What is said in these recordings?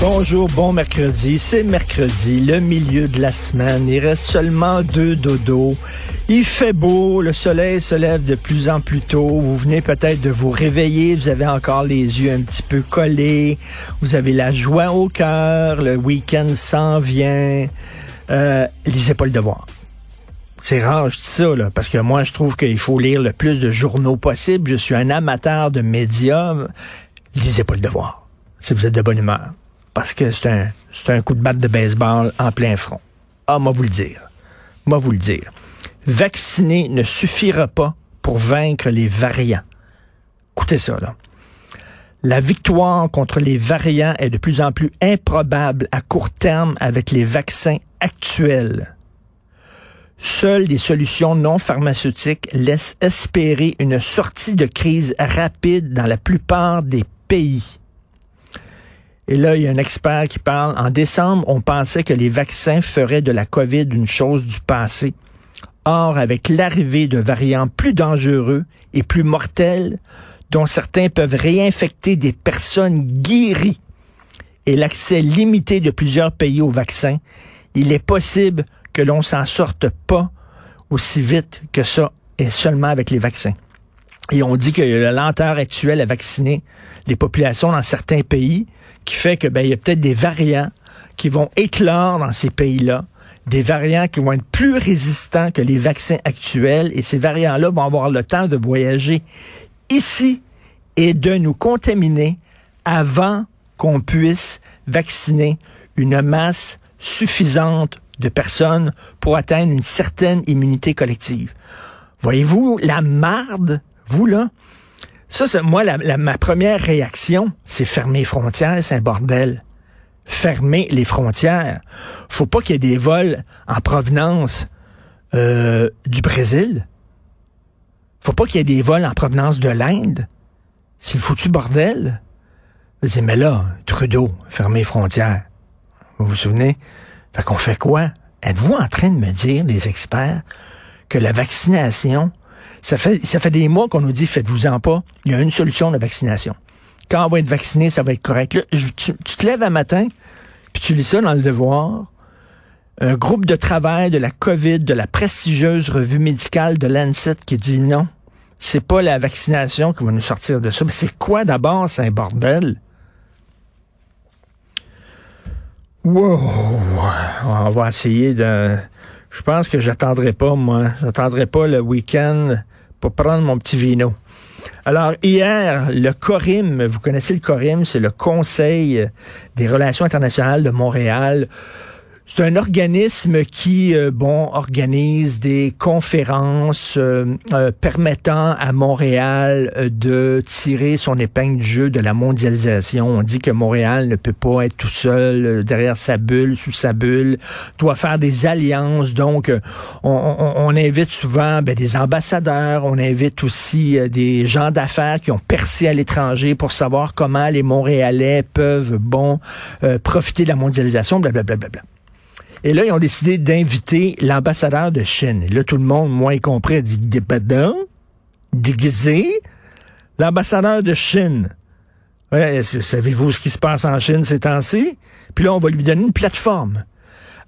Bonjour, bon mercredi. C'est mercredi, le milieu de la semaine. Il reste seulement deux dodos. Il fait beau, le soleil se lève de plus en plus tôt. Vous venez peut-être de vous réveiller, vous avez encore les yeux un petit peu collés. Vous avez la joie au cœur, le week-end s'en vient. Euh, lisez pas le devoir. C'est rare, je dis ça, là, parce que moi, je trouve qu'il faut lire le plus de journaux possible. Je suis un amateur de médias. Lisez pas le devoir, si vous êtes de bonne humeur. Parce que c'est un, coup de batte de baseball en plein front. Ah, moi vous le dire. Moi vous le dire. Vacciner ne suffira pas pour vaincre les variants. Écoutez ça, là. La victoire contre les variants est de plus en plus improbable à court terme avec les vaccins actuels. Seules des solutions non pharmaceutiques laissent espérer une sortie de crise rapide dans la plupart des pays. Et là, il y a un expert qui parle. En décembre, on pensait que les vaccins feraient de la COVID une chose du passé. Or, avec l'arrivée de variants plus dangereux et plus mortels, dont certains peuvent réinfecter des personnes guéries, et l'accès limité de plusieurs pays aux vaccins, il est possible que l'on s'en sorte pas aussi vite que ça, et seulement avec les vaccins. Et on dit que la lenteur actuelle à vacciner les populations dans certains pays, qui fait que ben il y a peut-être des variants qui vont éclore dans ces pays-là, des variants qui vont être plus résistants que les vaccins actuels, et ces variants-là vont avoir le temps de voyager ici et de nous contaminer avant qu'on puisse vacciner une masse suffisante de personnes pour atteindre une certaine immunité collective. Voyez-vous la marde, vous là? Ça, c'est moi, la, ma première réaction, c'est fermer les frontières, c'est un bordel. Fermer les frontières. Faut pas qu'il y ait des vols en provenance euh, du Brésil. Faut pas qu'il y ait des vols en provenance de l'Inde. C'est le foutu bordel. Vous dites, mais là, Trudeau, fermer les frontières. Vous vous souvenez? Fait qu'on fait quoi? Êtes-vous en train de me dire, les experts, que la vaccination, ça fait, des mois qu'on nous dit, faites-vous-en pas, il y a une solution, la vaccination. Quand on va être vacciné, ça va être correct. Tu te lèves un matin, puis tu lis ça dans le devoir. Un groupe de travail de la COVID, de la prestigieuse revue médicale de Lancet qui dit non, c'est pas la vaccination qui va nous sortir de ça. Mais c'est quoi d'abord? C'est un bordel? Wow! On va essayer de. Je pense que j'attendrai pas, moi. J'attendrai pas le week-end pour prendre mon petit vino. Alors, hier, le CORIM, vous connaissez le CORIM, c'est le Conseil des relations internationales de Montréal. C'est un organisme qui, euh, bon, organise des conférences euh, euh, permettant à Montréal euh, de tirer son épingle du jeu de la mondialisation. On dit que Montréal ne peut pas être tout seul euh, derrière sa bulle, sous sa bulle, doit faire des alliances. Donc, on, on- on invite souvent ben, des ambassadeurs, on invite aussi des gens d'affaires qui ont percé à l'étranger pour savoir comment les Montréalais peuvent, bon, profiter de la mondialisation, blablabla. Bla, bla, bla. Et là, ils ont décidé d'inviter l'ambassadeur de Chine. Et là, tout le monde, moi y compris, a dit Des pardon? Déguisé? L'ambassadeur de Chine. Ouais, savez-vous ce qui se passe en Chine ces temps-ci? Puis là, on va lui donner une plateforme.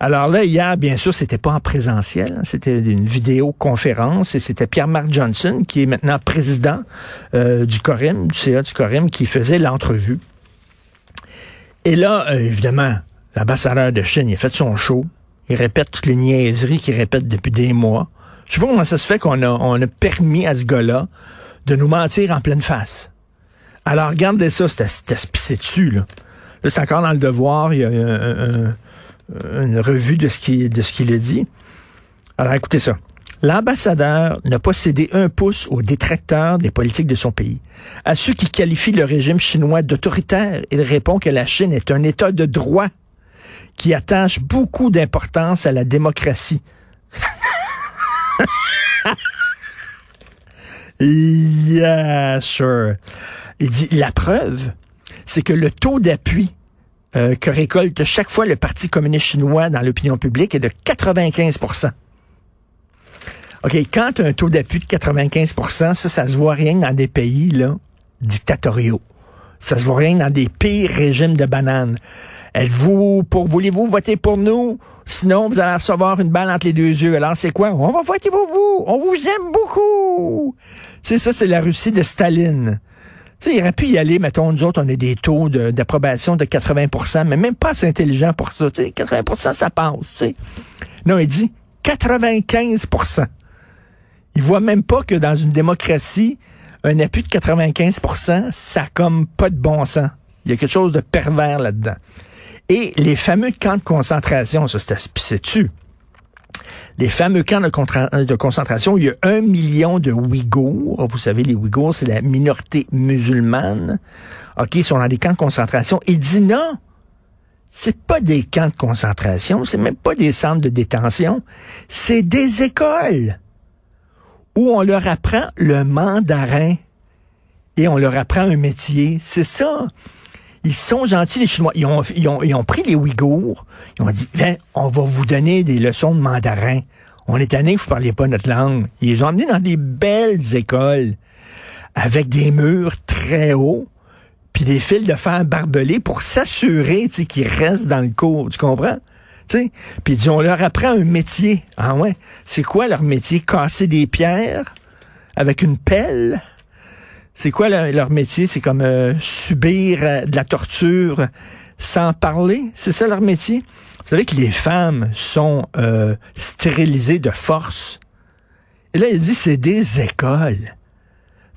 Alors là, hier, bien sûr, c'était pas en présentiel, hein, c'était une vidéoconférence et c'était Pierre-Marc Johnson, qui est maintenant président euh, du CORIM, du CA du CORIM, qui faisait l'entrevue. Et là, euh, évidemment, l'ambassadeur de Chine, il fait son show. Il répète toutes les niaiseries qu'il répète depuis des mois. Je sais pas comment ça se fait qu'on a, permis à ce gars-là de nous mentir en pleine face. Alors, regardez ça, c'était pisser dessus, là. Là, c'est encore dans le devoir, il y a un- un- une revue de ce qu'il de ce qu'il a dit. Alors, écoutez ça. L'ambassadeur n'a pas cédé un pouce aux détracteurs des politiques de son pays. À ceux qui qualifient le régime chinois d'autoritaire, il répond que la Chine est un État de droit qui attache beaucoup d'importance à la démocratie. Yeah, sure. Il dit, la preuve, c'est que le taux d'appui euh, que récolte chaque fois le Parti communiste chinois dans l'opinion publique est de 95% OK, quand tu as un taux d'appui de 95% ça, ça se voit rien dans des pays là, dictatoriaux. Ça se voit rien dans des pires régimes de bananes. Êtes-vous pour voulez-vous voter pour nous? Sinon, vous allez recevoir une balle entre les deux yeux. Alors, c'est quoi? On va voter pour vous! On vous aime beaucoup! Sais, ça, c'est la Russie de Staline. Tu sais, il aurait pu y aller, mettons, nous autres, on a des taux d'approbation de, 80% mais même pas assez intelligent pour ça. Tu sais, 80% ça passe, tu sais. Non, il dit 95% Il voit même pas que dans une démocratie, un appui de 95% ça a comme pas de bon sens. Il y a quelque chose de pervers là-dedans. Et les fameux camps de concentration, ça c'est. Les fameux camps de, de, concentration, il y a un million de Ouïghours. Vous savez, les Ouïghours, c'est la minorité musulmane. OK, ils sont dans des camps de concentration. Il dit non, c'est pas des camps de concentration, c'est même pas des centres de détention, c'est des écoles où on leur apprend le mandarin et on leur apprend un métier. C'est ça. Ils sont gentils, les Chinois. Ils ont, ils ont, ils ont pris les Ouïghours. Ils ont dit, viens, on va vous donner des leçons de mandarin. On est tanné que vous parliez pas notre langue. Ils les ont emmenés dans des belles écoles avec des murs très hauts puis des fils de fer barbelés pour s'assurer qu'ils restent dans le cours. Tu comprends? Puis on leur apprend un métier. Ah ouais? C'est quoi leur métier? Casser des pierres avec une pelle? C'est quoi leur, métier? C'est comme euh, subir euh, de la torture sans parler? C'est ça leur métier? Vous savez que les femmes sont euh, stérilisées de force. Et là, il dit c'est des écoles.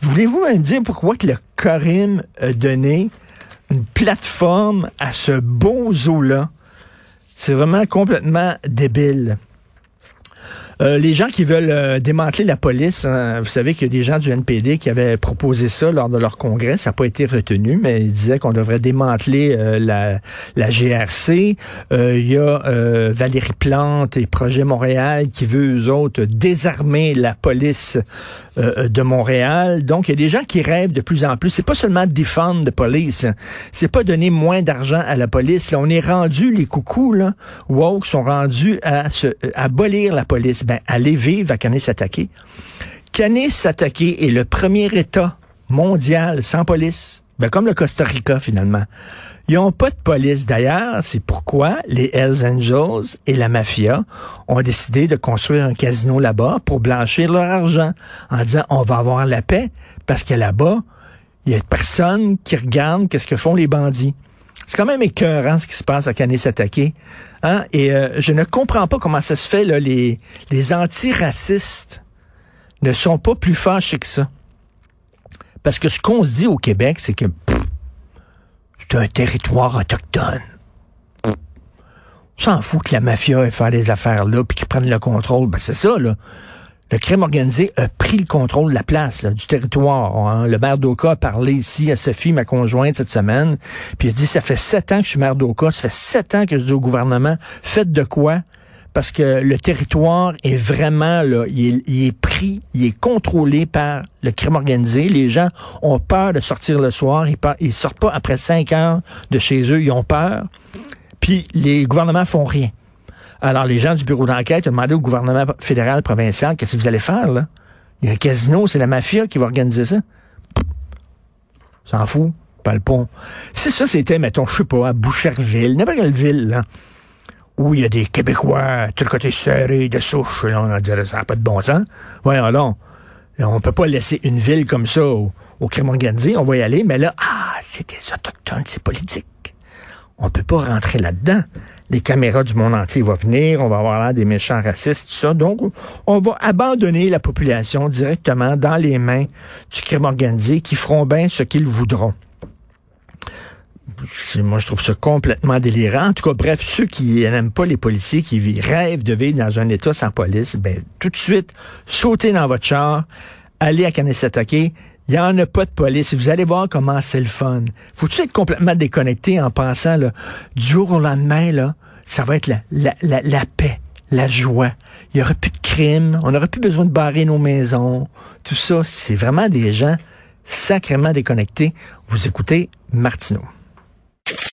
Voulez-vous me dire pourquoi que le Corim a donné une plateforme à ce beau zoo-là c'est vraiment complètement débile. Euh, les gens qui veulent euh, démanteler la police, hein, vous savez qu'il y a des gens du NPD qui avaient proposé ça lors de leur congrès, ça n'a pas été retenu, mais ils disaient qu'on devrait démanteler euh, la, la GRC. Il y a Valérie Plante et Projet Montréal qui veut, eux autres, désarmer la police de Montréal. Donc, il y a des gens qui rêvent de plus en plus. C'est pas seulement défendre la police, c'est pas donner moins d'argent à la police. on est rendu, les coucous, là, woke, sont rendus à, se, à abolir la police ben, allez vivre à Kanesatake. Kanesatake est le premier État mondial sans police. Ben, comme le Costa Rica, finalement. Ils n'ont pas de police. D'ailleurs, c'est pourquoi les Hells Angels et la mafia ont décidé de construire un casino là-bas pour blanchir leur argent en disant on va avoir la paix parce que là-bas, il y a personne qui regarde qu'est-ce que font les bandits. C'est quand même écœurant ce qui se passe à Canis-Attaqué. Hein? Et euh, je ne comprends pas comment ça se fait, là, les, les antiracistes ne sont pas plus fâchés que ça. Parce que ce qu'on se dit au Québec, c'est que c'est un territoire autochtone. On s'en fout que la mafia ait fait des affaires là puis qu'ils prennent le contrôle. Ben c'est ça, là le crime organisé a pris le contrôle de la place, du territoire. Hein. Le maire d'Oka a parlé ici à Sophie, ma conjointe, cette semaine, puis il a dit, ça fait sept ans que je suis maire d'Oka, ça fait sept ans que je dis au gouvernement, faites de quoi? Parce que le territoire est vraiment, là, il est, pris, il est contrôlé par le crime organisé. Les gens ont peur de sortir le soir, ils, ils sortent pas après cinq heures de chez eux, ils ont peur. Puis les gouvernements font rien. Alors, les gens du bureau d'enquête ont demandé au gouvernement fédéral, provincial, qu'est-ce que vous allez faire, là? Il y a un casino, c'est la mafia qui va organiser ça. S'en fout, pas le pont. Si ça, c'était, mettons, je sais pas, à Boucherville, n'importe quelle ville, là, où il y a des Québécois, tout le côté serré, de souche, là, on dirait, ça n'a pas de bon sens. Voyons alors, on peut pas laisser une ville comme ça au, au crime organisé, on va y aller, mais là, ah, c'est des Autochtones, c'est politique. On peut pas rentrer là-dedans les caméras du monde entier vont venir, on va avoir là des méchants racistes, tout ça. Donc, on va abandonner la population directement dans les mains du crime organisé qui feront bien ce qu'ils voudront. Moi, je trouve ça complètement délirant. En tout cas, bref, ceux qui n'aiment pas les policiers, qui rêvent de vivre dans un État sans police, ben, tout de suite, sautez dans votre char, allez à Kanesatake, il n'y en a pas de police. Vous allez voir comment c'est le fun. Faut-tu être complètement déconnecté en pensant, là, du jour au lendemain, là, ça va être la, la, la, paix, la joie. Il n'y aura plus de crime. On n'aurait plus besoin de barrer nos maisons. Tout ça, c'est vraiment des gens sacrément déconnectés. Vous écoutez Martineau.